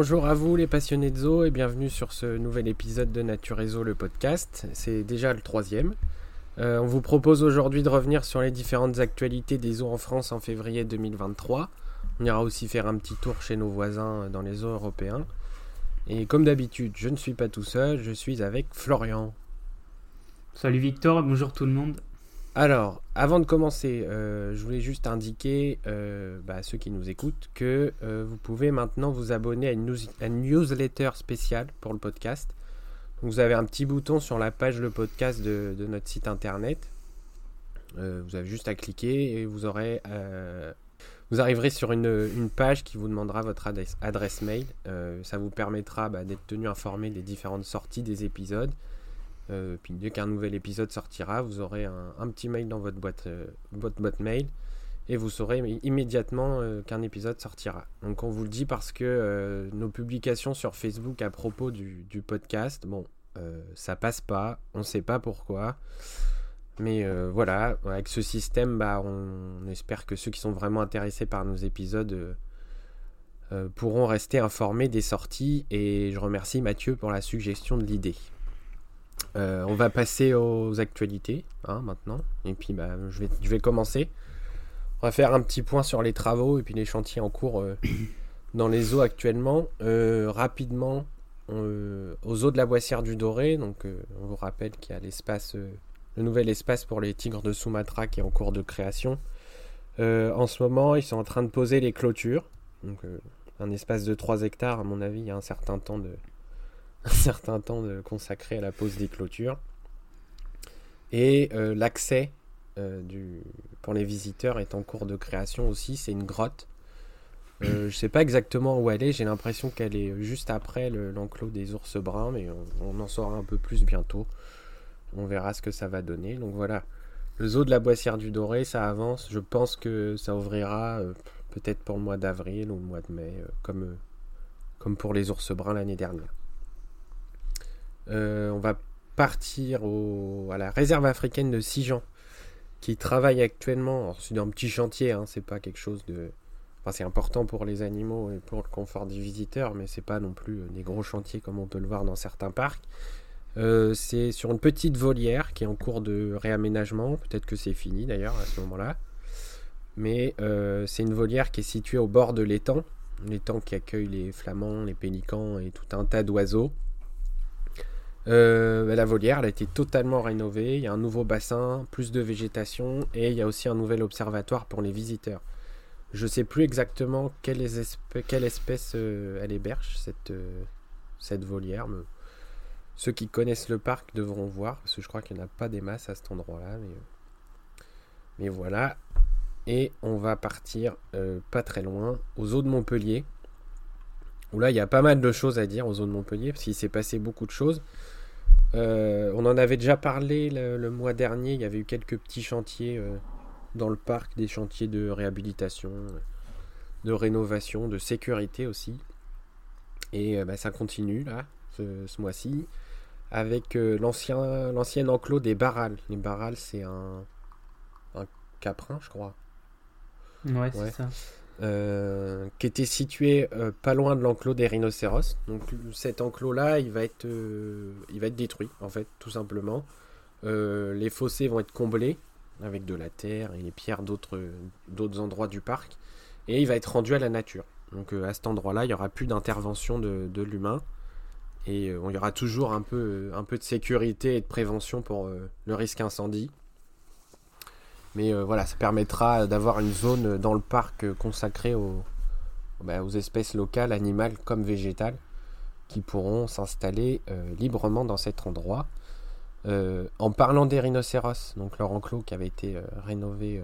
Bonjour à vous les passionnés de zoo et bienvenue sur ce nouvel épisode de Nature et Zoo, le podcast. C'est déjà le troisième. Euh, on vous propose aujourd'hui de revenir sur les différentes actualités des zoos en France en février 2023. On ira aussi faire un petit tour chez nos voisins dans les zoos européens. Et comme d'habitude, je ne suis pas tout seul, je suis avec Florian. Salut Victor, bonjour tout le monde. Alors, avant de commencer, euh, je voulais juste indiquer euh, bah, à ceux qui nous écoutent que euh, vous pouvez maintenant vous abonner à une, newsletter spéciale pour le podcast. vous avez un petit bouton sur la page le podcast de, notre site internet. vous avez juste à cliquer et vous aurez, vous arriverez sur une, page qui vous demandera votre adresse, mail. ça vous permettra bah, d'être tenu informé des différentes sorties des épisodes euh, puis dès qu'un nouvel épisode sortira, vous aurez un, petit mail dans votre boîte, euh, boîte mail et vous saurez immédiatement euh, qu'un épisode sortira. Donc on vous le dit parce que nos publications sur Facebook à propos du, podcast, bon, ça passe pas, on sait pas pourquoi. Mais voilà, avec ce système, bah, on, espère que ceux qui sont vraiment intéressés par nos épisodes pourront rester informés des sorties. Et je remercie Mathieu pour la suggestion de l'idée. Euh, on va passer aux actualités hein, maintenant. Et puis bah, je, vais, je vais commencer. On va faire un petit point sur les travaux et puis les chantiers en cours euh, dans les eaux actuellement. Euh, rapidement, aux eaux de la Boissière du Doré. Donc on vous rappelle qu'il y a l'espace, le nouvel espace pour les tigres de Sumatra qui est en cours de création. en ce moment, ils sont en train de poser les clôtures. Donc un espace de 3 hectares, à mon avis, il y a un certain temps de, un certain temps de consacré à la pose des clôtures. Et euh, l'accès euh, pour les visiteurs est en cours de création aussi. C'est une grotte. Euh, je ne sais pas exactement où elle est. J'ai l'impression qu'elle est juste après l'enclos des ours bruns, mais on, en saura un peu plus bientôt. On verra ce que ça va donner. Donc voilà, le zoo de la Boissière du Doré, ça avance. Je pense que ça ouvrira peut-être pour le mois d'avril ou le mois de mai, comme, comme pour les ours bruns l'année dernière. Euh, on va partir à la réserve africaine de Sijan, qui travaille actuellement. C'est un petit chantier, hein, c'est pas quelque chose de. Important pour les animaux et pour le confort des visiteurs, mais c'est pas non plus euh, des gros chantiers comme on peut le voir dans certains parcs. Euh, c'est sur une petite volière qui est en cours de réaménagement. Peut-être que c'est fini d'ailleurs à ce moment-là. Mais c'est une volière qui est située au bord de l'étang. L'étang qui accueille les flamands, les pélicans et tout un tas d'oiseaux. Euh, la volière, a été totalement rénovée. Il y a un nouveau bassin, plus de végétation et il y a aussi un nouvel observatoire pour les visiteurs. Je ne sais plus exactement quelle, espèce euh, elle héberge, cette, euh, cette volière. ceux qui connaissent le parc devront voir, parce que je crois qu'il n'y en a pas des masses à cet endroit-là. Mais, mais, voilà. Et on va partir pas très loin, aux eaux de Montpellier. Où là, il y a pas mal de choses à dire aux de Montpellier, parce qu'il s'est passé beaucoup de choses. Euh, on en avait déjà parlé le, mois dernier. Il y avait eu quelques petits chantiers euh, dans le parc, des chantiers de réhabilitation, de rénovation, de sécurité aussi. Et euh, bah, ça continue là, ce, mois-ci, avec l'ancien, l'ancien enclos des barrales. Les barrales, c'est un, un caprin, je crois. Ouais, c'est ça. Euh, qui était situé euh, pas loin de l'enclos des rhinocéros. Donc cet enclos-là, il va être, euh, il va être détruit en fait, tout simplement. les fossés vont être comblés avec de la terre et les pierres d'autres, endroits du parc, et il va être rendu à la nature. Donc à cet endroit-là, il y aura plus d'intervention de, l'humain. Et il y aura toujours un peu, un peu de sécurité et de prévention pour le risque incendie. Mais euh, voilà, ça permettra d'avoir une zone dans le parc consacrée bah, aux, espèces locales, animales comme végétales, qui pourront s'installer euh, librement dans cet endroit. Euh, en parlant des rhinocéros, donc leur enclos qui avait été rénové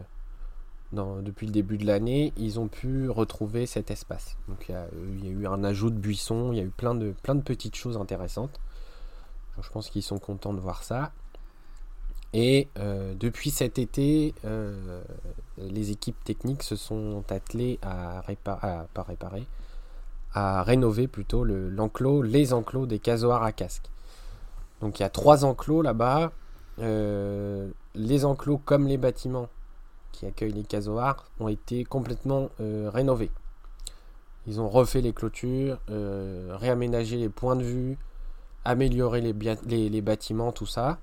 depuis le début de l'année, ils ont pu retrouver cet espace. Donc il y, a, eu un ajout de buissons, il y a eu plein de petites choses intéressantes. je pense qu'ils sont contents de voir ça. Et euh, depuis cet été, euh, les équipes techniques se sont attelées à, réparer, à rénover plutôt l'enclos, les enclos des casoars à casque. Donc il y a trois enclos là-bas. Euh, les enclos comme les bâtiments qui accueillent les casoars ont été complètement rénovés. Ils ont refait les clôtures, réaménagé les points de vue, amélioré les bâtiments, tout ça.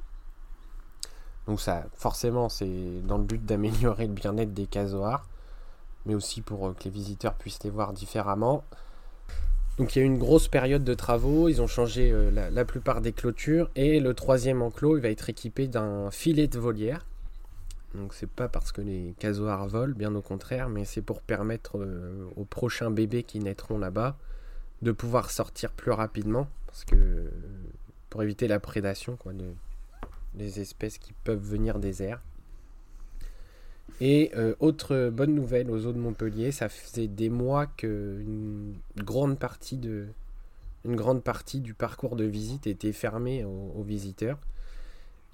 Donc ça, forcément, c'est dans le but d'améliorer le bien-être des casoars, mais aussi pour que les visiteurs puissent les voir différemment. Donc il y a eu une grosse période de travaux, ils ont changé la, plupart des clôtures et le troisième enclos il va être équipé d'un filet de volière. Donc c'est pas parce que les casoars volent, bien au contraire, mais c'est pour permettre aux prochains bébés qui naîtront là-bas de pouvoir sortir plus rapidement, parce que pour éviter la prédation quoi, des espèces qui peuvent venir des airs. Et euh, autre bonne nouvelle aux eaux de Montpellier, ça faisait des mois qu'une grande partie une grande partie du parcours de visite était fermée aux, visiteurs.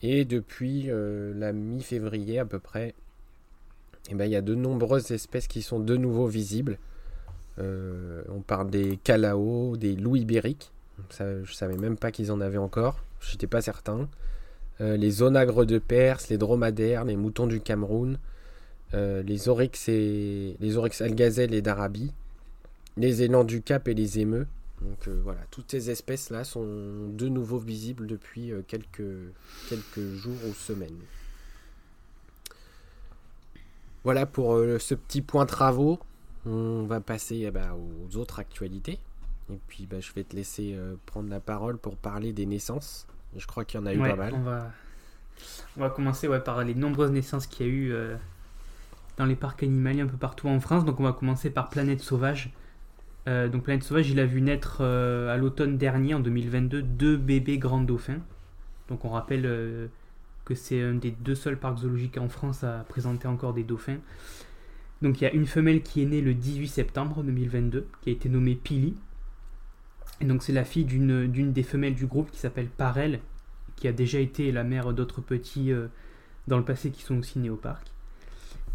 Et depuis euh, la mi-février à peu près, eh ben, il y a de nombreuses espèces qui sont de nouveau visibles. Euh, on parle des calaos, des loups ibériques. Ça, je savais même pas qu'ils en avaient encore. J'étais pas certain. Les onagres de Perse, les dromadaires, les moutons du Cameroun, euh, les oryx et les oryx algazelles et d'Arabie, les élans du Cap et les émeux. Donc euh, voilà, toutes ces espèces là sont de nouveau visibles depuis euh, quelques, quelques jours ou semaines. Voilà pour ce petit point travaux. On va passer eh ben, aux autres actualités. Et puis bah, je vais te laisser prendre la parole pour parler des naissances. Je crois qu'il y en a eu pas mal. On va, on va commencer ouais, par les nombreuses naissances qu'il y a eu dans les parcs animaliers un peu partout en France. Donc on va commencer par Planète Sauvage. Euh, donc Planète Sauvage, il a vu naître euh, à l'automne dernier, en 2022, deux bébés grands dauphins. Donc on rappelle euh, que c'est un des deux seuls parcs zoologiques en France à présenter encore des dauphins. Donc il y a une femelle qui est née le 18 septembre 2022, qui a été nommée Pili. Et donc c'est la fille d'une des femelles du groupe qui s'appelle Parel, qui a déjà été la mère d'autres petits dans le passé qui sont aussi nés au parc.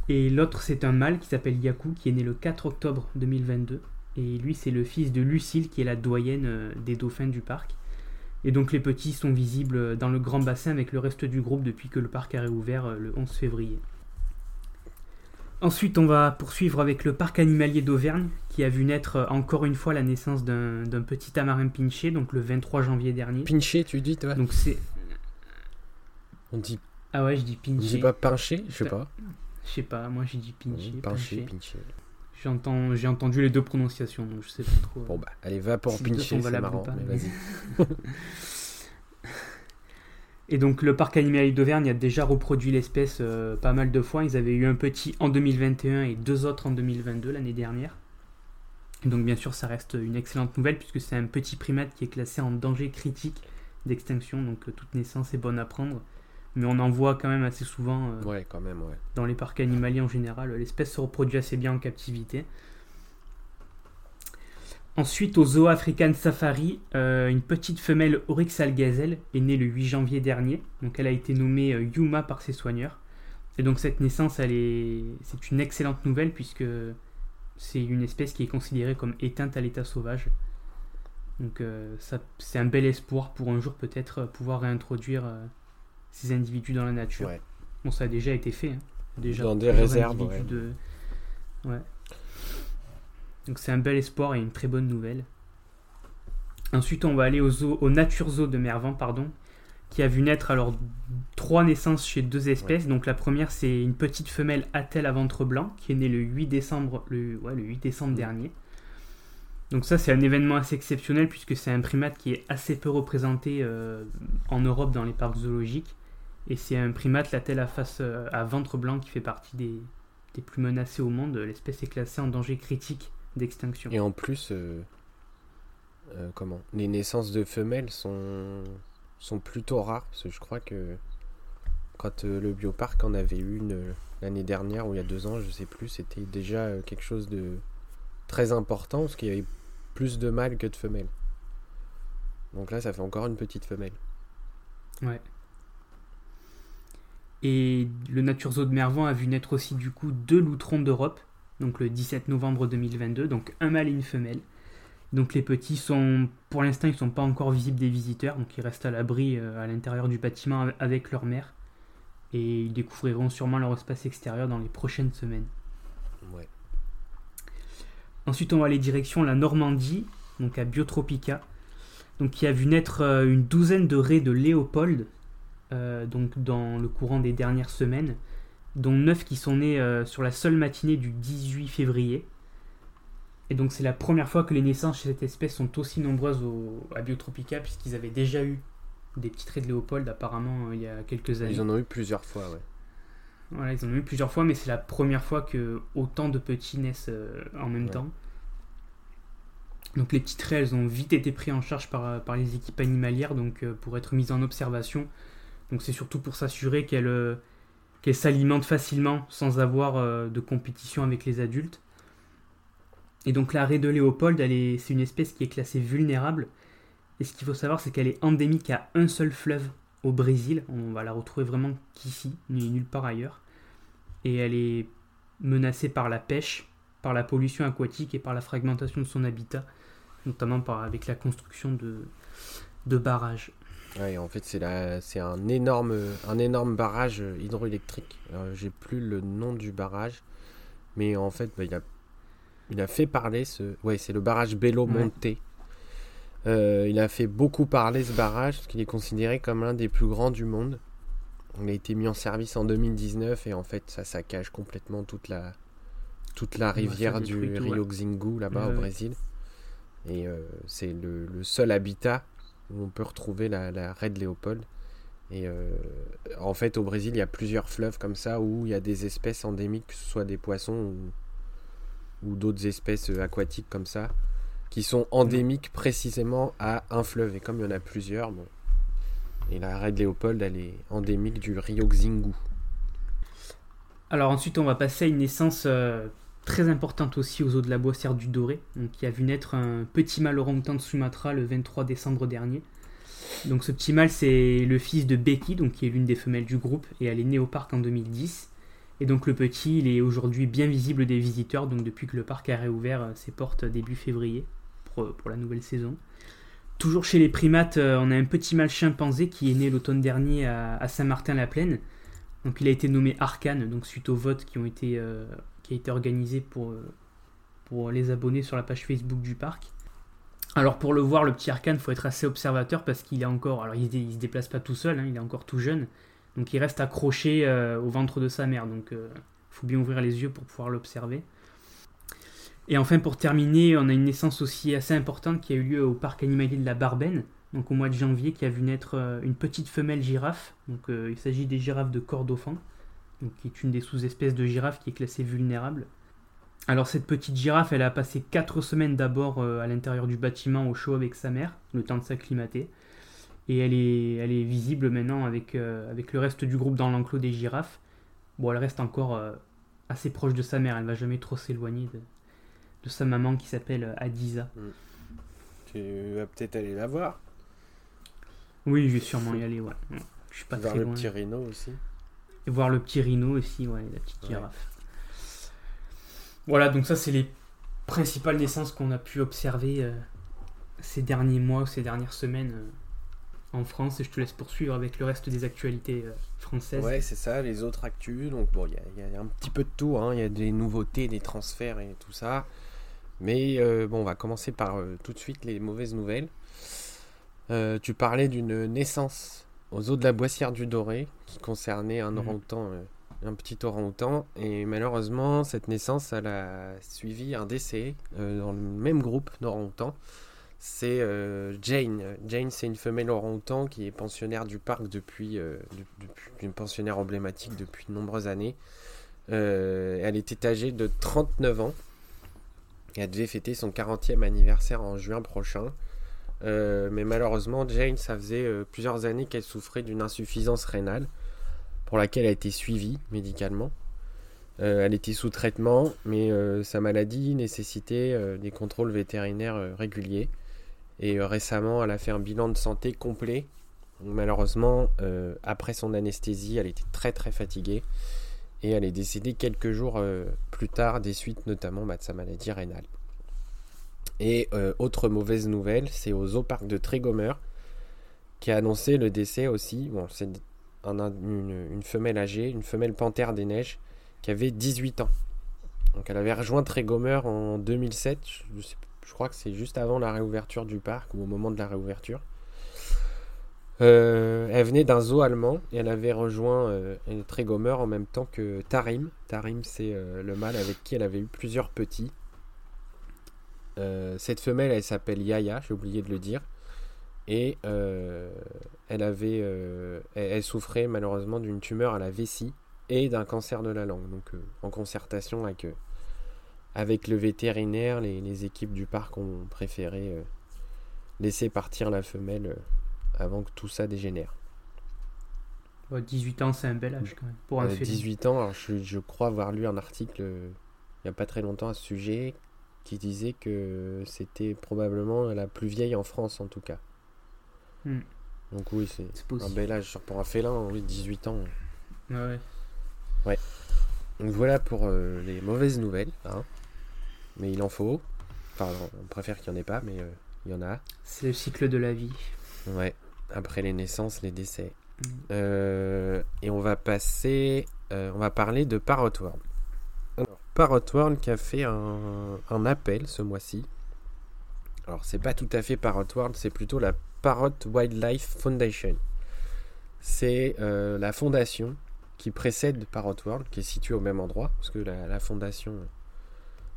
Et l'autre, c'est un mâle qui s'appelle Yaku, qui est né le 4 octobre 2022. Et lui, c'est le fils de Lucille, qui est la doyenne euh, des dauphins du parc. Et donc les petits sont visibles dans le grand bassin avec le reste du groupe depuis que le parc a réouvert euh, le 11 février. Ensuite, on va poursuivre avec le parc animalier d'Auvergne, qui a vu naître euh, encore une fois la naissance d'un petit tamarin pinché, donc le 23 janvier dernier. Pinché, tu dis, toi Donc c'est. On dit. Ah ouais, je dis pinché. On dit pas pinché Je sais pas. Je sais pas, moi j'ai dit pinché. pinché, pinché. J'ai entendu les deux prononciations, donc je sais pas trop. Bon bah, allez, va pour pincher, c'est marrant, mais vas-y. Et donc le parc animalier d'Auvergne a déjà reproduit l'espèce euh, pas mal de fois. Ils avaient eu un petit en 2021 et deux autres en 2022 l'année dernière. Donc bien sûr ça reste une excellente nouvelle puisque c'est un petit primate qui est classé en danger critique d'extinction. Donc euh, toute naissance est bonne à prendre mais on en voit quand même assez souvent euh, quand même, dans les parcs animaliers en général. L'espèce se reproduit assez bien en captivité. Ensuite, au Zoo African Safari, euh, une petite femelle Oryx algazelle est née le 8 janvier dernier. Donc, elle a été nommée euh, Yuma par ses soigneurs. Et donc, cette naissance, elle est... c'est une excellente nouvelle puisque c'est une espèce qui est considérée comme éteinte à l'état sauvage. Donc, ça, c'est un bel espoir pour un jour peut-être pouvoir réintroduire ces individus dans la nature. Bon, ça a déjà été fait. Hein. Déjà, dans des réserves. De... Ouais. Donc c'est un bel espoir et une très bonne nouvelle. Ensuite, on va aller au, zoo, au Nature Zoo de Mervan, pardon, qui a vu naître alors trois naissances chez deux espèces. Donc la première, c'est une petite femelle attelle à ventre blanc qui est née le 8 décembre, le, ouais, le 8 décembre dernier. Donc ça, c'est un événement assez exceptionnel puisque c'est un primate qui est assez peu représenté euh, en Europe dans les parcs zoologiques. Et c'est un primate, la telle à face euh, à ventre blanc, qui fait partie des, des plus menacés au monde. L'espèce est classée en danger critique d'extinction. Et en plus, euh, euh, comment? Les naissances de femelles sont, sont plutôt rares. Parce que je crois que quand le bioparc en avait une l'année dernière ou il y a deux ans, je sais plus, c'était déjà quelque chose de très important parce qu'il y avait plus de mâles que de femelles. Donc là, ça fait encore une petite femelle. Ouais. Et le Nature Zoo de Mervan a vu naître aussi du coup deux loutrons d'Europe, donc le 17 novembre 2022, donc un mâle et une femelle. Donc les petits sont, pour l'instant, ils ne sont pas encore visibles des visiteurs, donc ils restent à l'abri euh, à l'intérieur du bâtiment avec leur mère. Et ils découvriront sûrement leur espace extérieur dans les prochaines semaines. Ensuite, on va aller direction la Normandie, donc à Biotropica, donc qui a vu naître euh, une douzaine de raies de Léopold, euh, donc dans le courant des dernières semaines, dont neuf qui sont nés euh, sur la seule matinée du 18 février. Et donc c'est la première fois que les naissances chez cette espèce sont aussi nombreuses au, à Biotropica, puisqu'ils avaient déjà eu des petits traits de Léopold apparemment il y a quelques années. Ils en ont eu plusieurs fois, ouais. Voilà, ils en ont eu plusieurs fois, mais c'est la première fois que autant de petits naissent en même Ouais. temps. Donc les petits traits, elles ont vite été pris en charge par, par les équipes animalières donc, euh, pour être mises en observation. Donc c'est surtout pour s'assurer qu'elles euh, qu'elles s'alimentent facilement sans avoir euh, de compétition avec les adultes. Et donc la raie de Léopold, c'est une espèce qui est classée vulnérable. Et ce qu'il faut savoir, c'est qu'elle est endémique à un seul fleuve au Brésil. On va la retrouver vraiment qu'ici, ni nulle part ailleurs. Et elle est menacée par la pêche, par la pollution aquatique et par la fragmentation de son habitat, notamment par, avec la construction de barrages. Ouais, en fait, c'est la... c'est un énorme, un énorme barrage hydroélectrique. Alors, J'ai plus le nom du barrage, mais en fait, bah, il, a... il a fait parler ce. Ouais, c'est le barrage Ouais. Monte. Euh, il a fait beaucoup parler ce barrage, parce qu'il est considéré comme l'un des plus grands du monde. Il a été mis en service en 2019 et en fait, ça saccage complètement toute la, toute la rivière du Rio Xingu là-bas Ouais, au. Brésil. Et euh, c'est le, le seul habitat où on peut retrouver la, la Léopold. Et euh, en fait, au Brésil, il y a plusieurs fleuves comme ça où il y a des espèces endémiques, que ce soit des poissons ou, d'autres espèces euh, aquatiques comme ça, qui sont endémiques précisément à un fleuve. Et comme il y en a plusieurs. Et la raie de Léopold, elle est endémique du Rio Xingu. Alors ensuite, on va passer à une naissance euh, très importante aussi aux eaux de la Boissière du Doré, donc qui a vu naître un petit mâle orang-outan de Sumatra le 23 décembre dernier. Donc ce petit mâle, c'est le fils de Becky, donc qui est l'une des femelles du groupe, et elle est née au parc en 2010. Et donc le petit, il est aujourd'hui bien visible des visiteurs, donc depuis que le parc a réouvert euh, ses portes début février pour, pour la nouvelle saison. Toujours chez les primates, euh, on a un petit mâle chimpanzé qui est né l'automne dernier à, Saint-Martin-la-Plaine. Donc il a été nommé Arcane, donc suite aux votes qui ont été, euh, qui a été organisé pour, euh, pour les abonnés sur la page Facebook du parc. Alors pour le voir, le petit Arcane, faut être assez observateur parce qu'il est encore, alors il, il se déplace pas tout seul, hein, il est encore tout jeune, donc il reste accroché euh, au ventre de sa mère, donc il faut bien ouvrir les yeux pour pouvoir l'observer. Et enfin pour terminer, on a une naissance aussi assez importante qui a eu lieu au parc animalier de la Barbaine, donc au mois de janvier, qui a vu naître euh, une petite femelle girafe. Donc euh, il s'agit des girafes de donc qui est une des sous-espèces de girafe qui est classée vulnérable. Alors cette petite girafe, elle a passé 4 semaines d'abord euh, à l'intérieur du bâtiment au chaud avec sa mère, le temps de s'acclimater. Et elle est, elle est visible maintenant avec, euh, avec le reste du groupe dans l'enclos des girafes. Bon, elle reste encore euh, assez proche de sa mère, elle va jamais trop s'éloigner de, de sa maman qui s'appelle Adiza. Tu vas peut-être aller la voir. Oui, je vais sûrement y aller, ouais. Ouais, Je suis pas Voir très le loin. petit rhino aussi. Et voir le petit rhino aussi, ouais, la petite Ouais. girafe. Voilà, donc ça, c'est les principales naissances qu'on a pu observer euh, ces derniers mois, ces dernières semaines euh, en France. Et je te laisse poursuivre avec le reste des actualités euh, françaises. Ouais, c'est ça, les autres actus. Donc, bon, il y, a- il y a un petit peu de tout. hein. Il y a des nouveautés, des transferts et tout ça. Mais euh, bon, on va commencer par euh, tout de suite les mauvaises nouvelles. Euh, tu parlais d'une naissance aux eaux de la Boissière du Doré qui concernait un Mhm. orang-outan, euh, un petit orang-outan. Et malheureusement, cette naissance, elle a suivi un décès euh, dans le même groupe d'orang-outans. C'est euh, Jane. Jane, c'est une femelle orang-outan qui est pensionnaire du parc depuis, de- depuis une pensionnaire emblématique depuis de nombreuses années. Elle était âgée de 39 ans. Elle devait fêter son 40e anniversaire en juin prochain. Euh, mais malheureusement, Jane, ça faisait euh, plusieurs années qu'elle souffrait d'une insuffisance rénale pour laquelle elle a été suivie médicalement. Euh, elle était sous traitement, mais sa maladie nécessitait des contrôles vétérinaires réguliers. Et récemment, elle a fait un bilan de santé complet. Malheureusement, après son anesthésie, elle était très très fatiguée. Et elle est décédée quelques jours plus tard des suites notamment bah, de sa maladie rénale. Et euh, autre mauvaise nouvelle, c'est au zooparc de Trégomer qui a annoncé le décès aussi. Bon, c'est un- une, femelle âgée, une femelle panthère des neiges qui avait 18 ans. Donc elle avait rejoint Trégomer en 2007. Je, crois que c'est juste avant la réouverture du parc ou au moment de la réouverture. Euh, elle venait d'un zoo allemand et elle avait rejoint euh, Trégomer en même temps que Tarim. Tarim, c'est le mâle avec qui elle avait eu plusieurs petits. Euh, cette femelle, elle s'appelle Yaya, j'ai oublié de le dire. Et elle avait, elle, elle souffrait malheureusement d'une tumeur à la vessie et d'un cancer de la langue. Donc en concertation avec, avec le vétérinaire, les, les équipes du parc ont préféré laisser partir la femelle avant que tout ça dégénère. Ouais, 18 ans, c'est un bel âge quand même. Pour un Euh, félin. 18 ans, alors je, je crois avoir lu un article euh, il n'y a pas très longtemps à ce sujet qui disait que c'était probablement la plus vieille en France en tout cas. Hmm. Donc oui, c'est un bel âge pour un félin, oui, 18 ans. Ouais, ouais. Donc voilà pour euh, les mauvaises nouvelles. hein. Mais il en faut. Enfin, on préfère qu'il n'y en ait pas, mais euh, il y en a. C'est le cycle de la vie. Ouais, après les naissances, les décès. Mm. Euh, et on va passer, on va parler de Parrot Parrot World qui a fait un, appel ce mois-ci. Alors, c'est pas tout à fait Parrot World, c'est plutôt la Parrot Wildlife Foundation. C'est euh, la fondation qui précède Parrot World, qui est située au même endroit, parce que la, fondation,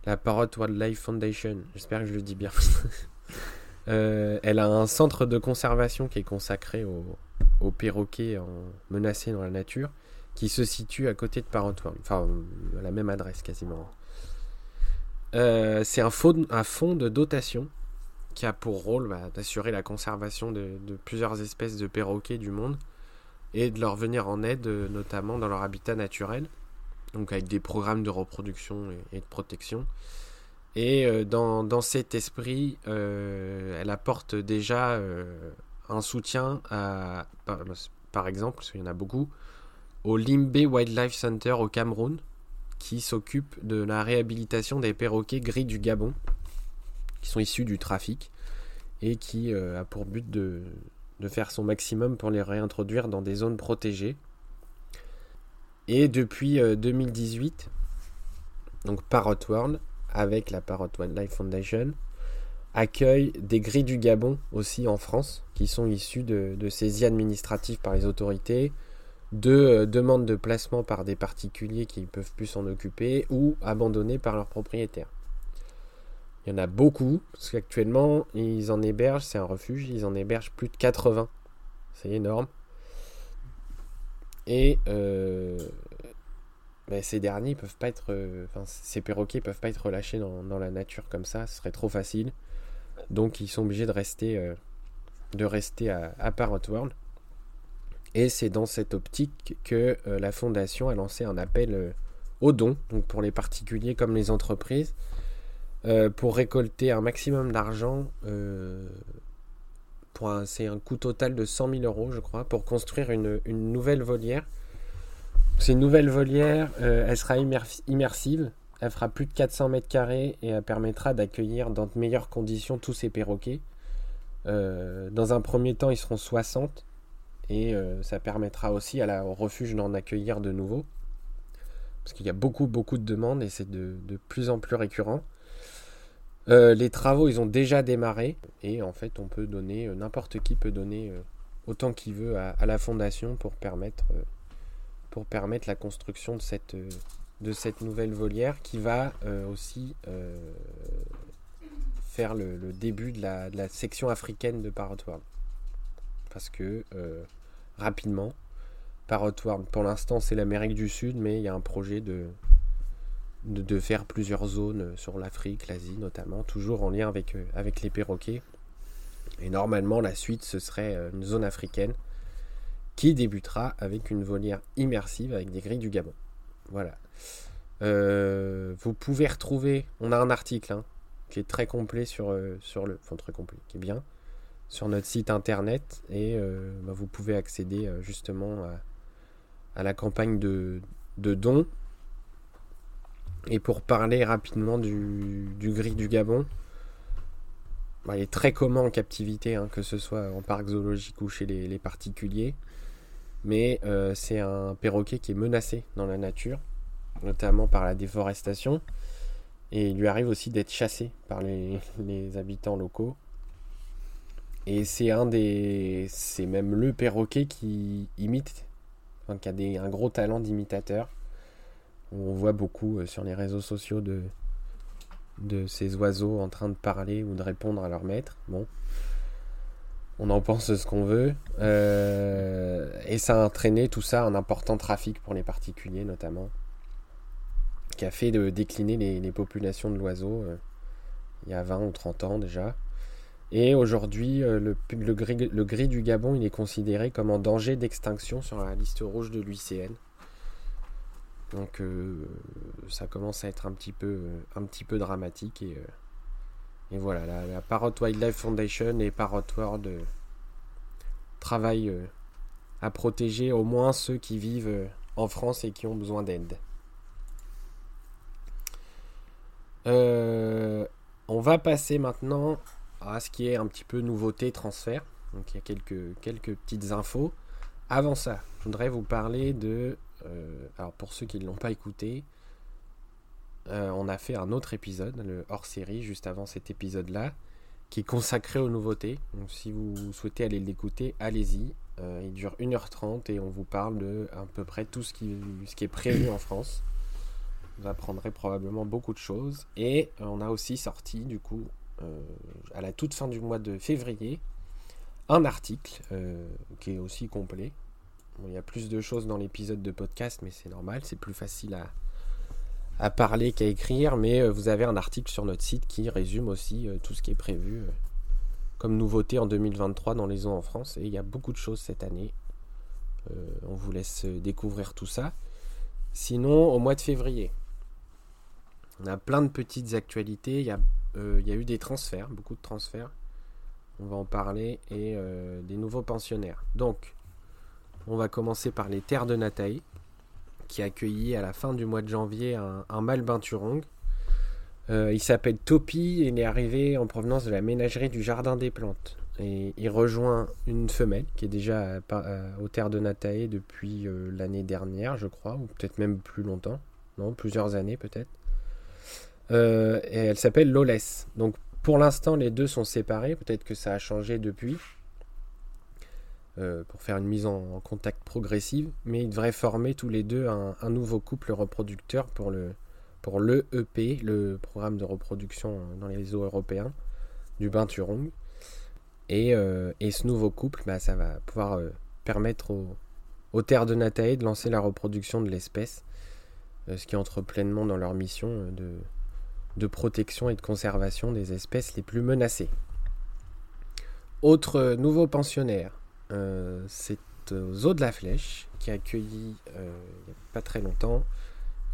la Parrot Wildlife Foundation, j'espère que je le dis bien. Euh, elle a un centre de conservation qui est consacré aux, perroquets en- menacés dans la nature, qui se situe à côté de Parrot World, enfin à la même adresse quasiment. Euh, c'est un, un fonds de dotation qui a pour rôle bah, d'assurer la conservation de, plusieurs espèces de perroquets du monde et de leur venir en aide, euh, notamment dans leur habitat naturel, donc avec des programmes de reproduction et, de protection. Et euh, dans, dans cet esprit, euh, elle apporte déjà euh, un soutien à, par, par exemple, parce qu'il y en a beaucoup, au Limbe Wildlife Center au Cameroun, qui s'occupe de la réhabilitation des perroquets gris du Gabon, qui sont issus du trafic, et qui euh, a pour but de, de faire son maximum pour les réintroduire dans des zones protégées. Et depuis euh, 2018, donc Parrot World, avec la Parrot Wildlife Foundation, accueille des grilles du Gabon aussi en France, qui sont issus de, de saisies administratives par les autorités, de euh, demandes de placement par des particuliers qui ne peuvent plus s'en occuper, ou abandonnés par leurs propriétaires. Il y en a beaucoup, parce qu'actuellement, ils en hébergent, c'est un refuge, ils en hébergent plus de 80. C'est énorme. Et euh, ben, ces derniers peuvent pas être, euh, enfin ces perroquets peuvent pas être relâchés dans, la nature comme ça, ce serait trop facile. Donc ils sont obligés de rester, euh, à Parrot World. Et c'est dans cette optique que euh, la fondation a lancé un appel euh, aux dons, donc pour les particuliers comme les entreprises, euh, pour récolter un maximum d'argent. c'est un coût total de 100 000 euros, je crois, pour construire une, nouvelle volière. C'est une nouvelle volière, elle sera immer- immersive, elle fera plus de 400 mètres carrés et elle permettra d'accueillir dans de meilleures conditions tous ces perroquets. Dans un premier temps, ils seront 60 et euh, ça permettra aussi à la, au refuge d'en accueillir de nouveaux. Parce qu'il y a beaucoup, beaucoup de demandes et c'est de, plus en plus récurrent. Euh, les travaux, ils ont déjà démarré et en fait, on peut donner, euh, n'importe qui peut donner autant qu'il veut à, la fondation pour permettre, pour permettre la construction de cette, de cette nouvelle volière qui va aussi faire le, le début de la, de la section africaine de Parrot World. Parce que euh, rapidement, pour l'instant, c'est l'Amérique du Sud, mais il y a un projet de, de, faire plusieurs zones sur l'Afrique, l'Asie notamment, toujours en lien avec, euh, avec les perroquets. Et normalement, la suite, ce serait euh, une zone africaine qui débutera avec une volière immersive avec des grilles du Gabon. Voilà. Vous pouvez retrouver, on a un article hein, qui est très complet sur, sur le, enfin très complet, qui est bien, sur notre site internet et euh, bah, vous pouvez accéder euh, justement à, la campagne de, de dons. Et pour parler rapidement du, gris du Gabon, bah, il est très commun en captivité, hein, que ce soit en parc zoologique ou chez les, particuliers. Mais euh, c'est un perroquet qui est menacé dans la nature, notamment par la déforestation. Et il lui arrive aussi d'être chassé par les habitants locaux. Et c'est un des. C'est même le perroquet qui imite, qui a des, un gros talent d'imitateur. On voit beaucoup euh, sur les réseaux sociaux de, de ces oiseaux en train de parler ou de répondre à leur maître. Bon. On en pense ce qu'on veut. Euh, et ça a entraîné tout ça un important trafic pour les particuliers notamment. Qui a fait de décliner les, les populations de l'oiseau euh, il y a 20 ou 30 ans déjà. Et aujourd'hui, euh, le, gris, du Gabon, il est considéré comme en danger d'extinction sur la liste rouge de l'UICN. Donc euh, ça commence à être un petit peu, euh, dramatique. Et, voilà, la, Parrot Wildlife Foundation et Parrot World travaillent à protéger au moins ceux qui vivent en France et qui ont besoin d'aide. on va passer maintenant à ce qui est un petit peu nouveauté transfert. Donc il y a quelques, quelques petites infos. Avant ça, je voudrais vous parler de... Euh, alors pour ceux qui ne l'ont pas écouté, euh, on a fait un autre épisode, le hors-série, juste avant cet épisode-là, qui est consacré aux nouveautés. Donc si vous souhaitez aller l'écouter, allez-y. Euh, il dure 1h30 et on vous parle de à peu près tout ce qui, est prévu en France. Vous apprendrez probablement beaucoup de choses. Et on a aussi sorti, du coup, à la toute fin du mois de février un article euh, qui est aussi complet. Il y a plus de choses dans l'épisode de podcast, mais c'est normal, c'est plus facile à, à parler qu'à écrire, mais euh, vous avez un article sur notre site qui résume aussi euh, tout ce qui est prévu euh, comme nouveauté en 2023 dans les zoos en France. Et il y a beaucoup de choses cette année. on vous laisse découvrir tout ça. Sinon, au mois de février, on a plein de petites actualités. Il y a euh, il y a eu des transferts, beaucoup de transferts. On va en parler et euh, des nouveaux pensionnaires. Donc, on va commencer par les terres de Nataï, qui a accueilli à la fin du mois de janvier un, mâle binturong. Euh, il s'appelle Topi et il est arrivé en provenance de la ménagerie du Jardin des Plantes. Et il rejoint une femelle qui est déjà aux terres de Nataï depuis l'année dernière, je crois, ou peut-être même plus longtemps. Non, plusieurs années peut-être. Euh, et elle s'appelle Loles. Donc pour l'instant, les deux sont séparés. Peut-être que ça a changé depuis. Euh, pour faire une mise en, contact progressive. Mais ils devraient former tous les deux un, nouveau couple reproducteur pour le pour l'EP, le programme de reproduction dans les eaux européens du Binturong. Et, euh, et, ce nouveau couple, bah, ça va pouvoir permettre aux, aux, terres de Natae de lancer la reproduction de l'espèce, ce qui entre pleinement dans leur mission de, de protection et de conservation des espèces les plus menacées. Autre nouveau pensionnaire, euh, c'est aux eaux de la Flèche qui a accueilli euh, il n'y a pas très longtemps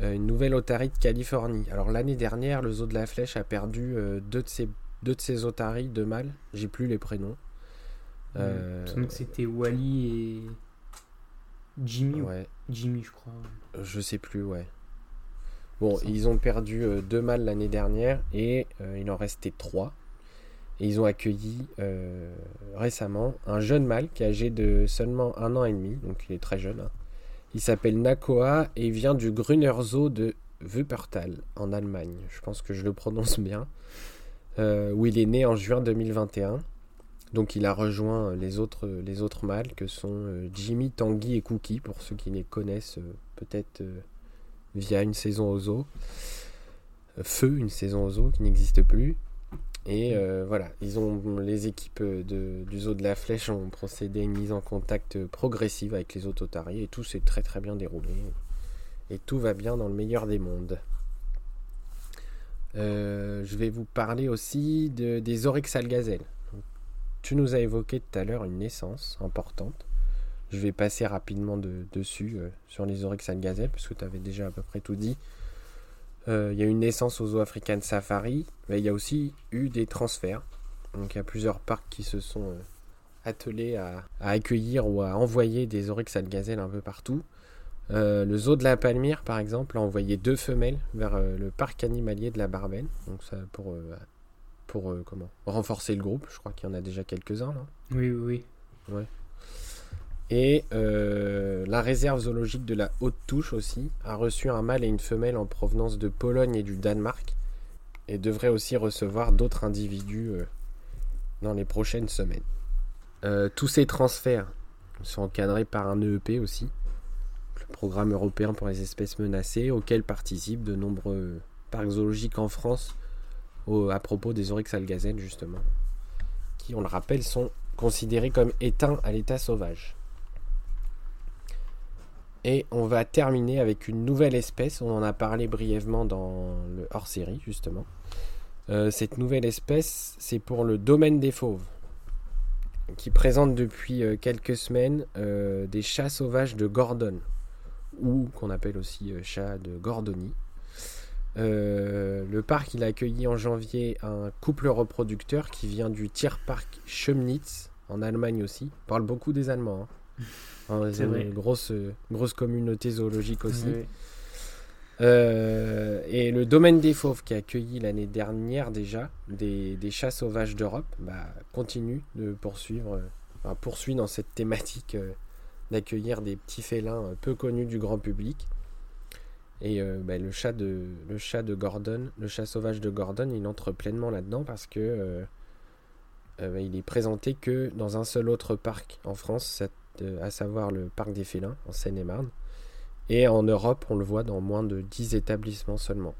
euh, une nouvelle otarie de Californie. Alors l'année dernière, le zoo de la Flèche a perdu euh, deux, de ses, deux de ses otaries, deux mâles, j'ai plus les prénoms. Euh, c'était Wally et Jimmy. Ouais. Jimmy, je crois. Je sais plus, ouais. Bon, ils ont perdu euh, deux mâles l'année dernière et euh, il en restait trois. Et ils ont accueilli euh, récemment un jeune mâle qui est âgé de seulement un an et demi, donc il est très jeune. Hein. Il s'appelle Nakoa et il vient du Grüner Zoo de Wuppertal en Allemagne. Je pense que je le prononce bien. Où il est né en juin 2021. Donc il a rejoint les autres, les autres mâles que sont Jimmy, Tanguy et Cookie, pour ceux qui les connaissent peut-être via une saison aux eaux. Feu, une saison aux eaux qui n'existe plus. Et euh, voilà, les équipes du zoo de la Flèche ont procédé à une mise en contact progressive avec les autotaries et tout s'est très très bien déroulé. Et tout va bien dans le meilleur des mondes. Euh, je vais vous parler aussi de, des oryx algazelles. Tu nous as évoqué tout à l'heure une naissance importante. Je vais passer rapidement de, dessus euh, sur les oryx algazelles parce que tu avais déjà à peu près tout dit. Il euh, y a une naissance aux Zoo African Safari, mais il y a aussi eu des transferts. Donc il y a plusieurs parcs qui se sont euh, attelés à, à, accueillir ou à envoyer des oryx algazelles un peu partout. Euh, le zoo de la Palmyre, par exemple, a envoyé deux femelles vers euh, le parc animalier de la Barbenne. Donc ça pour, euh, pour comment? Renforcer le groupe. Je crois qu'il y en a déjà quelques-uns là. Oui, oui, oui. Ouais. Et euh, la réserve zoologique de la Haute Touche aussi a reçu un mâle et une femelle en provenance de Pologne et du Danemark et devrait aussi recevoir d'autres individus euh, dans les prochaines semaines. Euh, tous ces transferts sont encadrés par un EEP aussi, le programme européen pour les espèces menacées, auquel participent de nombreux parcs zoologiques en France à propos des oryx algazènes justement, qui on le rappelle sont considérés comme éteints à l'état sauvage. Et on va terminer avec une nouvelle espèce, on en a parlé brièvement dans le hors-série justement. Euh, cette nouvelle espèce, c'est pour le domaine des fauves, qui présente depuis euh, quelques semaines euh, des chats sauvages de Gordon, ou qu'on appelle aussi chats de Gordonie. le parc il a accueilli en janvier un couple reproducteur qui vient du Tierpark Chemnitz en Allemagne aussi. On parle beaucoup des Allemands. Hein. C'est une grosse, grosse communauté zoologique aussi. Euh, et le domaine des fauves qui a accueilli l'année dernière déjà des, chats sauvages d'Europe bah, continue de poursuivre, enfin, poursuit dans cette thématique euh, d'accueillir des petits félins euh, peu connus du grand public. Et bah, le, chat de, le chat de Gordon, le chat sauvage de Gordon, il entre pleinement là-dedans parce que bah, il est présenté que dans un seul autre parc en France, cette à savoir le parc des félins en Seine-et-Marne. Et en Europe, on le voit dans moins de 10 établissements seulement.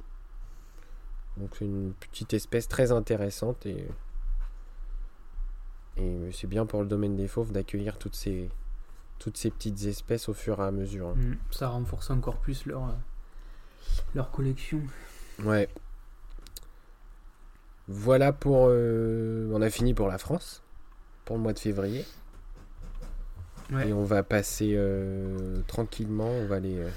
Donc c'est une petite espèce très intéressante et, et c'est bien pour le domaine des fauves d'accueillir toutes ces, toutes ces petites espèces au fur et à mesure. Hein. Mm, ça renforce encore plus leur, euh, leur collection. Ouais. Voilà pour... Euh, on a fini pour la France, pour le mois de février. Et on va passer euh, tranquillement, on va aller euh,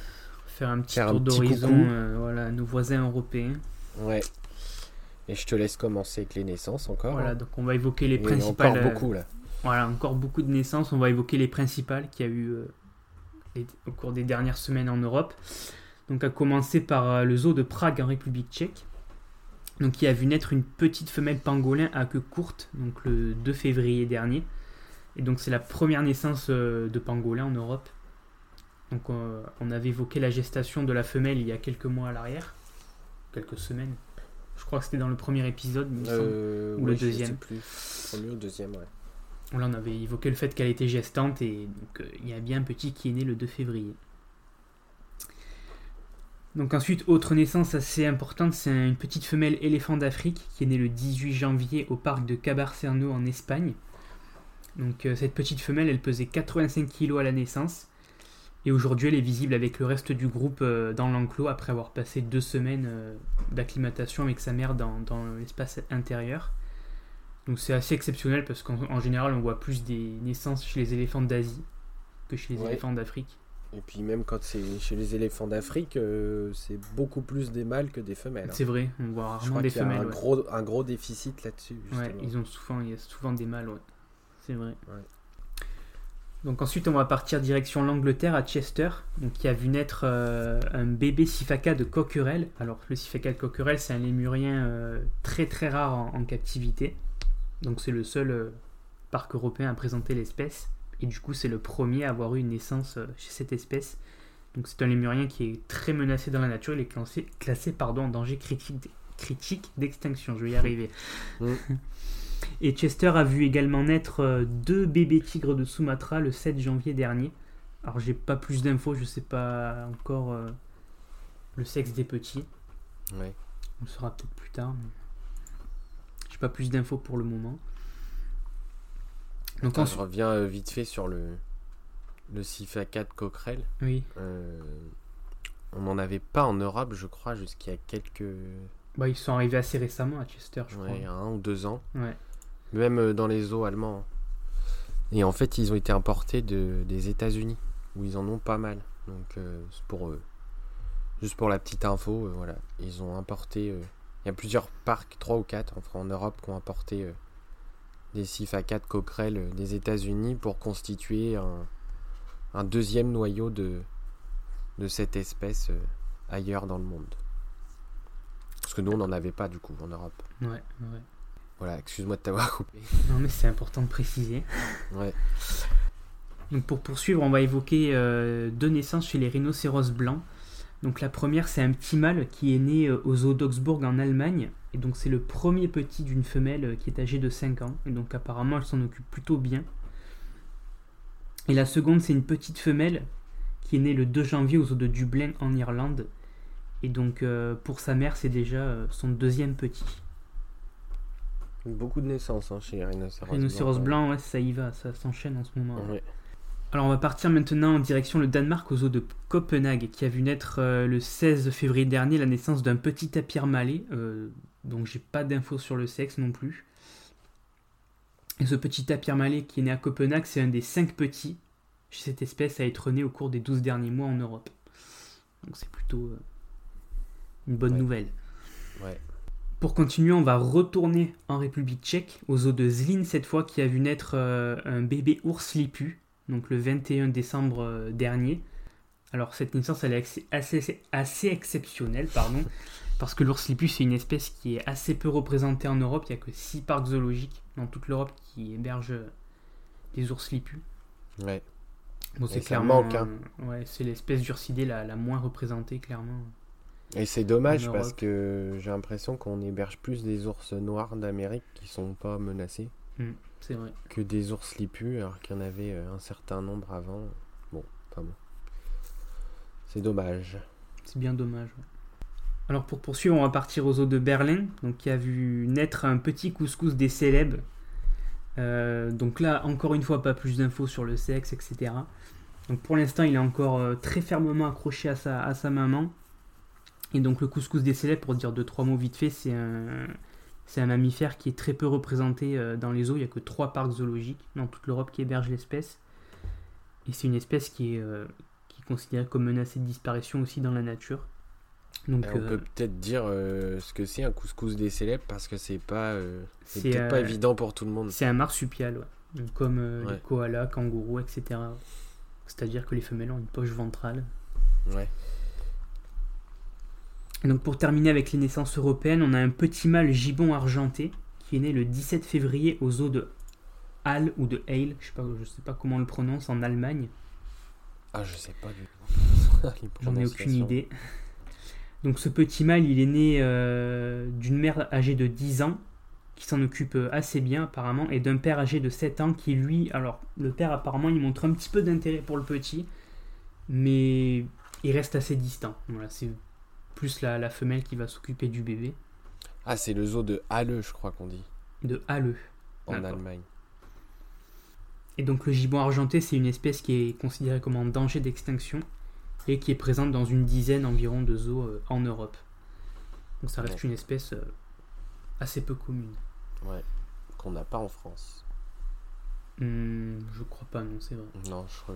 faire un petit tour d'horizon, euh, voilà, nos voisins européens. Ouais. Et je te laisse commencer avec les naissances encore. Voilà, hein. donc on va évoquer les principales. Encore beaucoup là. Voilà, encore beaucoup de naissances. On va évoquer les principales qu'il y a eu au cours des dernières semaines en Europe. Donc à commencer par le zoo de Prague en République tchèque. Donc qui a vu naître une petite femelle pangolin à queue courte, donc le 2 février dernier. Et donc c'est la première naissance euh, de pangolin en Europe. Donc euh, on avait évoqué la gestation de la femelle il y a quelques mois à l'arrière, quelques semaines. Je crois que c'était dans le premier épisode, euh, ou le deuxième. plus. Premier ou deuxième, ouais. Là, on avait évoqué le fait qu'elle était gestante et donc il y a bien un petit qui est né le 2 février. Donc ensuite, autre naissance assez importante, c'est une petite femelle éléphant d'Afrique qui est née le 18 janvier au parc de Cabarcerno en Espagne. Donc euh, cette petite femelle, elle pesait 85 kg à la naissance. Et aujourd'hui, elle est visible avec le reste du groupe euh, dans l'enclos après avoir passé deux semaines euh, d'acclimatation avec sa mère dans, l'espace intérieur. Donc c'est assez exceptionnel parce qu'en général, on voit plus des naissances chez les éléphants d'Asie que chez les éléphants d'Afrique. Et puis même quand c'est chez les éléphants d'Afrique, c'est beaucoup plus des mâles que des femelles. Hein. C'est vrai, on voit rarement des femelles. Il y a un, gros, un gros déficit là-dessus. Ouais, ils ont souvent, il y a souvent des mâles. Ouais. C'est vrai. Donc ensuite, on va partir direction l'Angleterre à Chester, donc qui a vu naître euh, un bébé sifaka de coquerel. Alors le sifaka de coquerel, c'est un lémurien euh, très très rare en, captivité. Donc c'est le seul euh, parc européen à présenter l'espèce. Et du coup, c'est le premier à avoir eu une naissance chez cette espèce. Donc c'est un lémurien qui est très menacé dans la nature. Il est classé, classé pardon, en danger critique, critique d'extinction. Je vais y arriver. Mm. Et Chester a vu également naître euh, deux bébés tigres de Sumatra le 7 janvier dernier. Alors j'ai pas plus d'infos, je sais pas encore euh, le sexe des petits. Ouais. On le saura peut-être plus tard. Mais... J'ai pas plus d'infos pour le moment. Donc on Je reviens euh, vite fait sur le le Sifa 4 coquerel. Oui. on n'en avait pas en Europe, je crois, jusqu'il y a quelques. Bah, ils sont arrivés assez récemment à Chester, je crois. Ouais, un ou deux ans. Ouais même euh, dans les zoos allemands. Et en fait, ils ont été importés de, des États-Unis, où ils en ont pas mal. Donc, euh, eux. Juste pour la petite info, euh, voilà. Ils ont importé. il y a plusieurs parcs, 3 ou 4 en, Europe, qui ont importé des 6 à 4 coquerelles des États-Unis pour constituer un, un, deuxième noyau de, de cette espèce ailleurs dans le monde. Parce que nous, on n'en avait pas du coup en Europe. Ouais, ouais. Voilà, excuse-moi de t'avoir coupé. Non, mais c'est important de préciser. Ouais. Donc pour poursuivre, on va évoquer euh, deux naissances chez les rhinocéros blancs. Donc la première, c'est un petit mâle qui est né euh, au zoo d'Augsbourg en Allemagne. Et donc c'est le premier petit d'une femelle qui est âgée de 5 ans. Et donc apparemment elle s'en occupe plutôt bien. Et la seconde c'est une petite femelle qui est née le 2 janvier aux eaux de Dublin en Irlande. Et donc euh, pour sa mère c'est déjà euh, son deuxième petit. Beaucoup de naissances hein, chez les rhinocéros. Rhinocéros blanc, ouais, ça y va, ça s'enchaîne en ce moment. Ouais. Alors on va partir maintenant en direction le Danemark aux eaux de Copenhague qui a vu naître euh, le 16 février dernier la naissance d'un petit tapir malais. Euh, donc j'ai pas d'infos sur le sexe non plus. Et ce petit tapir malais qui est né à Copenhague, c'est un des 5 petits chez cette espèce à être né au cours des 12 derniers mois en Europe. Donc c'est plutôt euh, une bonne Ouais. nouvelle. Ouais. Pour continuer, on va retourner en République tchèque, aux eaux de Zlin cette fois, qui a vu naître euh, un bébé ours lipu, donc le 21 décembre euh, dernier. Alors cette naissance, elle est assez, exceptionnelle, pardon, parce que l'ours lipu, c'est une espèce qui est assez peu représentée en Europe. Il n'y a que 6 parcs zoologiques dans toute l'Europe qui hébergent euh, des ours lipus. Ouais. Bon, c'est clairement, manque, hein. euh, ouais, c'est l'espèce d'ursidée la, la moins représentée, clairement. Et c'est dommage parce que j'ai l'impression qu'on héberge plus des ours noirs d'Amérique qui sont pas menacés C'est vrai. que des ours lipus alors qu'il y en avait euh, un certain nombre avant. Bon, pas bon. C'est dommage. C'est bien dommage. ouais. Alors pour poursuivre, on va partir aux eaux de Berlin, donc qui a vu naître un petit couscous des célèbres. Euh, donc là, encore une fois, pas plus d'infos sur le sexe, etc. Donc pour l'instant, il est encore euh, très fermement accroché à sa, à sa maman. Et donc le couscous des célèbres, pour dire deux trois mots vite fait, c'est un, c'est un mammifère qui est très peu représenté euh, dans les eaux. Il n'y a que trois parcs zoologiques dans toute l'Europe qui hébergent l'espèce. Et c'est une espèce qui est, euh, qui est considérée comme menacée de disparition aussi dans la nature. Donc, on euh, peut peut-être dire euh, ce que c'est un couscous des célèbres parce que c'est pas, euh, c'est C'est, peut-être pas euh, évident pour tout le monde. C'est un marsupial, ouais. Donc, comme euh, Ouais. les koalas, kangourous, etc. C'est-à-dire que les femelles ont une poche ventrale. Ouais. Donc pour terminer avec les naissances européennes, on a un petit mâle gibbon argenté qui est né le 17 février aux eaux de Halle ou de Heil, je sais pas, je sais pas comment on le prononce en Allemagne. Ah, je sais pas du tout. J'en ai aucune idée. Donc ce petit mâle, il est né euh, d'une mère âgée de 10 ans, qui s'en occupe euh, assez bien apparemment, et d'un père âgé de 7 ans qui lui, alors le père apparemment il montre un petit peu d'intérêt pour le petit, mais il reste assez distant. Voilà, c'est plus la, la femelle qui va s'occuper du bébé, Ah, c'est le zoo de Halle, je crois qu'on dit, de Halle. en. Allemagne. Et donc le gibbon argenté, c'est une espèce qui est considérée comme en danger d'extinction et qui est présente dans une dizaine environ de zoos euh, en Europe. Donc ça reste Ouais. une espèce euh, assez peu commune. Ouais. Qu'on n'a pas en France. Hmm, je crois pas, non, c'est vrai. Non, je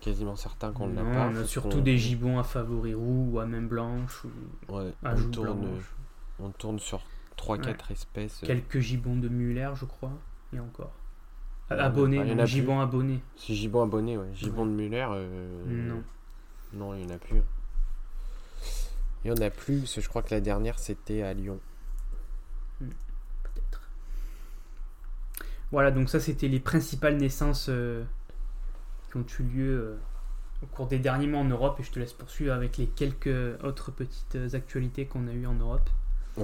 quasiment certain qu'on ne l'a pas. on a surtout des gibbons à favoris roux ou à main blanche ou Ouais, à on tourne, blanches. on tourne sur 3-4 espèces. euh, Quelques gibbons de Muller, je crois, et encore. Il y en a abonnés, il y en a gibbons abonnés. C'est Gibbon abonné, ouais. Gibbon de Muller. euh, Non. Non, il n'y en a plus. Il n'y en a plus, parce que je crois que la dernière c'était à Lyon. peut-être. Voilà, donc ça c'était les principales naissances euh, ont eu lieu euh, au cours des derniers mois en Europe et je te laisse poursuivre avec les quelques autres petites euh, actualités qu'on a eues en Europe.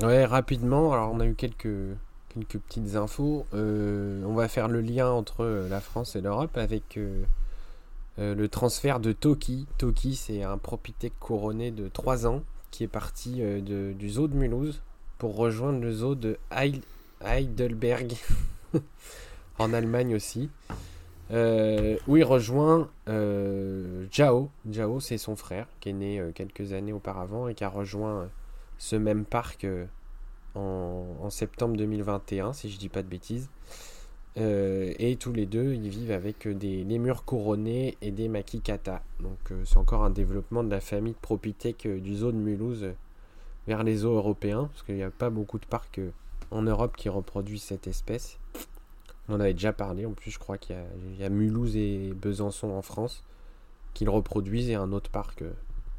Ouais, rapidement, alors on a eu quelques, quelques petites infos. Euh, on va faire le lien entre la France et l'Europe avec le transfert de Toki. Toki, c'est un propithèque couronné de 3 ans qui est parti du zoo de Mulhouse pour rejoindre le zoo de Heidelberg en Allemagne aussi. Euh, où il rejoint euh, Jao. Jao, c'est son frère qui est né euh, quelques années auparavant et qui a rejoint euh, ce même parc en, septembre 2021, si je dis pas de bêtises. Et tous les deux, ils vivent avec des lémurs couronnés et des makikata. Donc c'est encore un développement de la famille de Propithèque euh, du zoo de Mulhouse vers les zoos européens, parce qu'il n'y a pas beaucoup de parcs en Europe qui reproduisent cette espèce. On en avait déjà parlé, en plus je crois qu'il y a, Mulhouse et Besançon en France qui le reproduisent et un autre parc euh,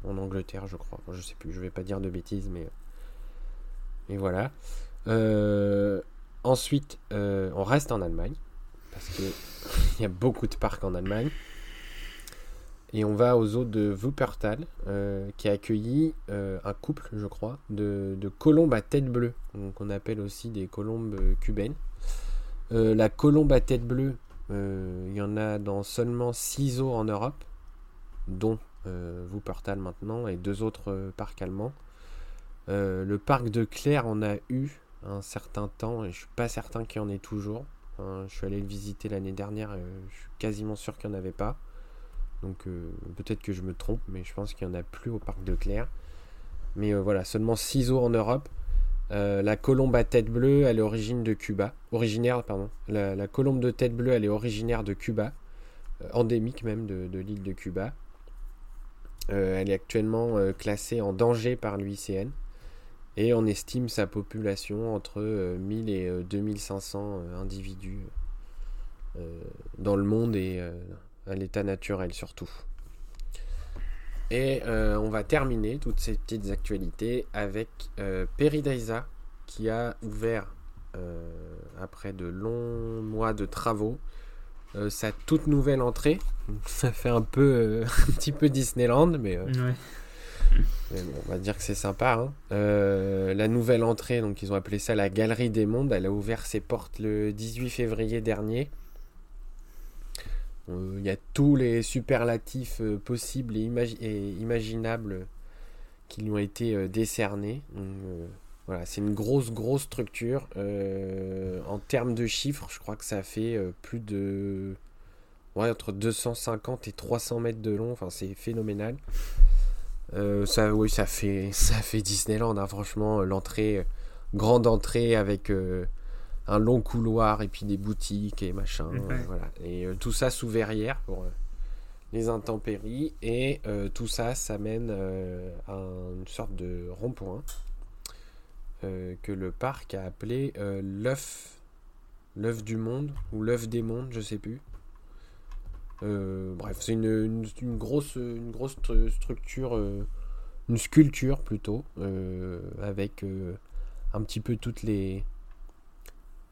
en Angleterre, je crois. Je sais plus, je vais pas dire de bêtises, mais. Et voilà. Euh, ensuite, euh, on reste en Allemagne, parce que il y a beaucoup de parcs en Allemagne. Et on va au zoo de Wuppertal, qui a accueilli un couple, je crois, de, colombes à tête bleue, qu'on appelle aussi des colombes cubaines. La colombe à tête bleue, il y en a dans seulement 6 zoos en Europe, dont Wuppertal maintenant, et deux autres parcs allemands. le parc de Claire en a eu un certain temps et je suis pas certain qu'il y en ait toujours. je suis allé le visiter l'année dernière et je suis quasiment sûr qu'il n'y en avait pas. Donc euh, peut-être que je me trompe, mais je pense qu'il n'y en a plus au parc de Claire. Mais euh, voilà, seulement 6 eaux en Europe. Euh, la colombe à tête bleue, elle est de Cuba. Originaire, pardon. La, colombe de tête bleue, elle est originaire de Cuba. endémique même de, l'île de Cuba. elle est actuellement classée en danger par l'UICN. Et on estime sa population entre 1000 euh, et 2500 euh, euh, individus dans le monde et à l'état naturel surtout. Et on va terminer toutes ces petites actualités avec euh, Peridaisa qui a ouvert, après de longs mois de travaux, sa toute nouvelle entrée. Ça fait un peu un petit peu Disneyland, mais on va dire que c'est sympa. Hein. Euh, la nouvelle entrée, donc ils ont appelé ça la Galerie des Mondes, elle a ouvert ses portes le 18 février dernier. Euh, il y a tous les superlatifs euh, possibles et, imaginables qui lui ont été décernés. voilà, c'est une grosse, grosse structure. en termes de chiffres, je crois que ça fait plus de. Ouais, entre 250 et 300 mètres de long. Enfin, c'est phénoménal. Euh, ça, oui, ça fait, ça fait Disneyland, hein, franchement. Euh, l'entrée, euh, grande entrée avec un long couloir et puis des boutiques et machin. voilà. Et tout ça sous verrière pour les intempéries. Et tout ça, ça mène à une sorte de rond-point que le parc a appelé l'œuf. L'œuf du monde ou l'œuf des mondes, je sais plus. Euh, bref, c'est une, grosse, une grosse structure, euh, une sculpture plutôt, euh, avec un petit peu toutes les,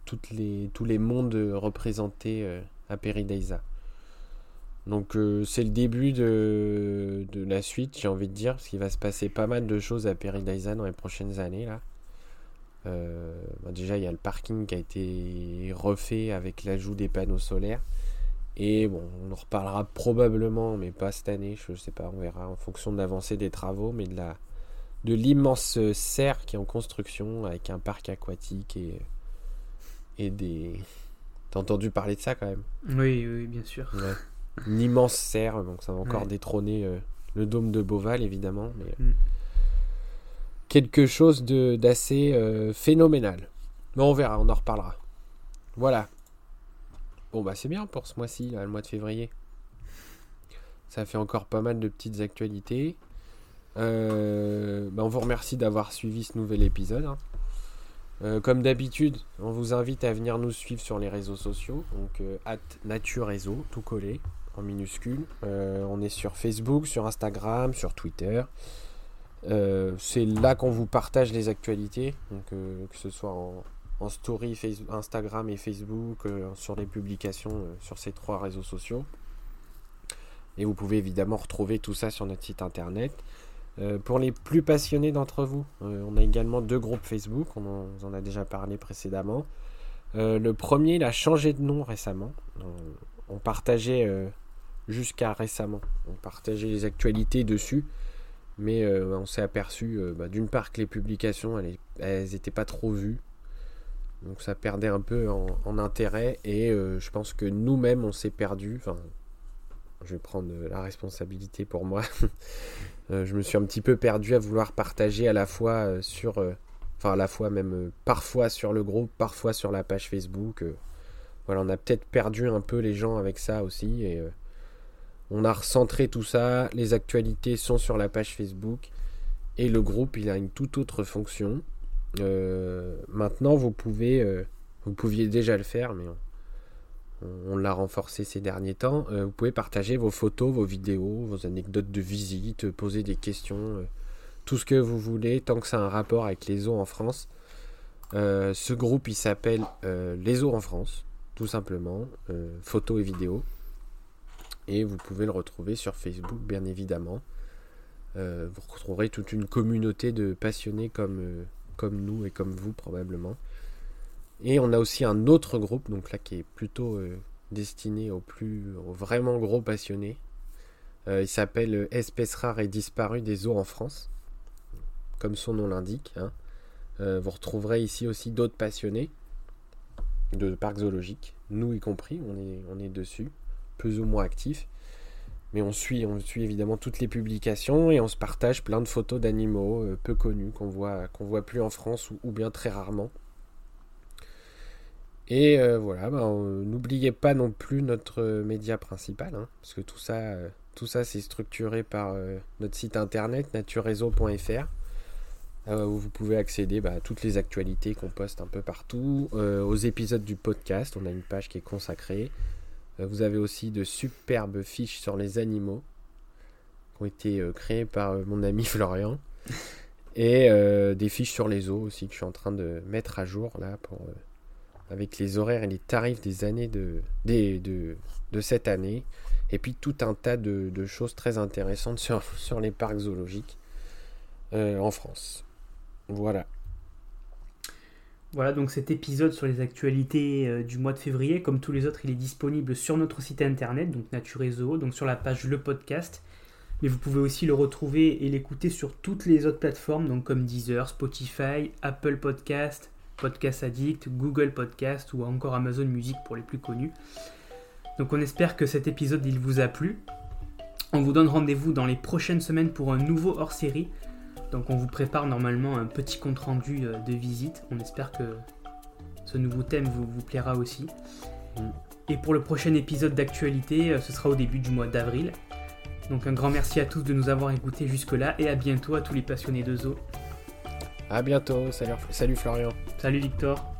toutes les, tous les mondes représentés à Peridaisa. Donc c'est le début de, de la suite, j'ai envie de dire, parce qu'il va se passer pas mal de choses à Peridaisa dans les prochaines années là. Bah, déjà, il y a le parking qui a été refait avec l'ajout des panneaux solaires. Et bon, on en reparlera probablement, mais pas cette année, je sais pas, on verra en fonction de l'avancée des travaux, mais de la de l'immense serre qui est en construction avec un parc aquatique et, et des. T'as entendu parler de ça quand même Oui, oui, bien sûr. Une immense serre, donc ça va encore détrôner euh, le dôme de Beauval évidemment, mais mm. quelque chose d'assez euh, phénoménal. Mais on verra, on en reparlera. Voilà, Bon, bah c'est bien pour ce mois-ci, le mois de février. Ça fait encore pas mal de petites actualités. Euh, bah, on vous remercie d'avoir suivi ce nouvel épisode. Hein. Euh, comme d'habitude, on vous invite à venir nous suivre sur les réseaux sociaux. Donc, euh, at Nature Réseau, tout collé, en minuscule. on est sur Facebook, sur Instagram, sur Twitter. c'est là qu'on vous partage les actualités. Donc, que ce soit en, story Instagram et Facebook, euh, sur les publications euh, sur ces trois réseaux sociaux. Et vous pouvez évidemment retrouver tout ça sur notre site internet. Euh, pour les plus passionnés d'entre vous, on a également deux groupes Facebook, on en, a déjà parlé précédemment. le premier, il a changé de nom récemment. On, partageait jusqu'à récemment, on partageait les actualités dessus, mais on s'est aperçu bah, d'une part que les publications, elles n'étaient pas trop vues, donc ça perdait un peu en, intérêt et euh, je pense que nous-mêmes on s'est perdu. Enfin, je vais prendre la responsabilité pour moi. Euh, je me suis un petit peu perdu à vouloir partager à la fois euh, sur, enfin à la fois même parfois sur le groupe, parfois sur la page Facebook. voilà, on a peut-être perdu un peu les gens avec ça aussi et on a recentré tout ça. Les actualités sont sur la page Facebook et le groupe il a une toute autre fonction. Euh, maintenant, vous pouvez, euh, vous pouviez déjà le faire, mais l'a renforcé ces derniers temps. Euh, vous pouvez partager vos photos, vos vidéos, vos anecdotes de visite, poser des questions, tout ce que vous voulez, tant que ça a un rapport avec les eaux en France. ce groupe, il s'appelle Les eaux en France, tout simplement, photos et vidéos. Et vous pouvez le retrouver sur Facebook, bien évidemment. Euh, vous retrouverez toute une communauté de passionnés euh, comme nous et comme vous, probablement. Et on a aussi un autre groupe, donc là qui est plutôt euh, destiné aux plus aux vraiment gros passionnés. il s'appelle Espèces rares et disparues des eaux en France, comme son nom l'indique. Hein. vous retrouverez ici aussi d'autres passionnés de parcs zoologiques, nous y compris, on est, on est dessus, plus ou moins actifs. Mais on suit, on suit évidemment toutes les publications et on se partage plein de photos d'animaux euh, peu connus qu'on voit, qu'on voit plus en France ou, bien très rarement. Et euh, voilà, bah, n'oubliez pas non plus notre média principal, hein, parce que tout ça, euh, ça c'est structuré par notre site internet naturereseau.fr. où vous pouvez accéder bah, à toutes les actualités qu'on poste un peu partout, aux épisodes du podcast, on a une page qui est consacrée, euh, vous avez aussi de superbes fiches sur les animaux qui ont été euh, créées par euh, mon ami Florian. Et des fiches sur les eaux aussi que je suis en train de mettre à jour là pour, avec les horaires et les tarifs des années de, de, de cette année. Et puis tout un tas de, choses très intéressantes sur, les parcs zoologiques en France. Voilà. Voilà, donc cet épisode sur les actualités euh, du mois de février, comme tous les autres, il est disponible sur notre site internet, donc Nature donc sur la page Le Podcast. Mais vous pouvez aussi le retrouver et l'écouter sur toutes les autres plateformes, donc comme Deezer, Spotify, Apple Podcast, Podcast Addict, Google Podcast ou encore Amazon Music pour les plus connus. Donc on espère que cet épisode il vous a plu. On vous donne rendez-vous dans les prochaines semaines pour un nouveau hors-série donc on vous prépare normalement un petit compte rendu euh, de visite. On espère que ce nouveau thème vous, plaira aussi. Mm. Et pour le prochain épisode d'actualité, euh, ce sera au début du mois d'avril. Donc un grand merci à tous de nous avoir écoutés jusque-là et à bientôt à tous les passionnés de zoo. À bientôt, salut, salut Florian. Salut Victor.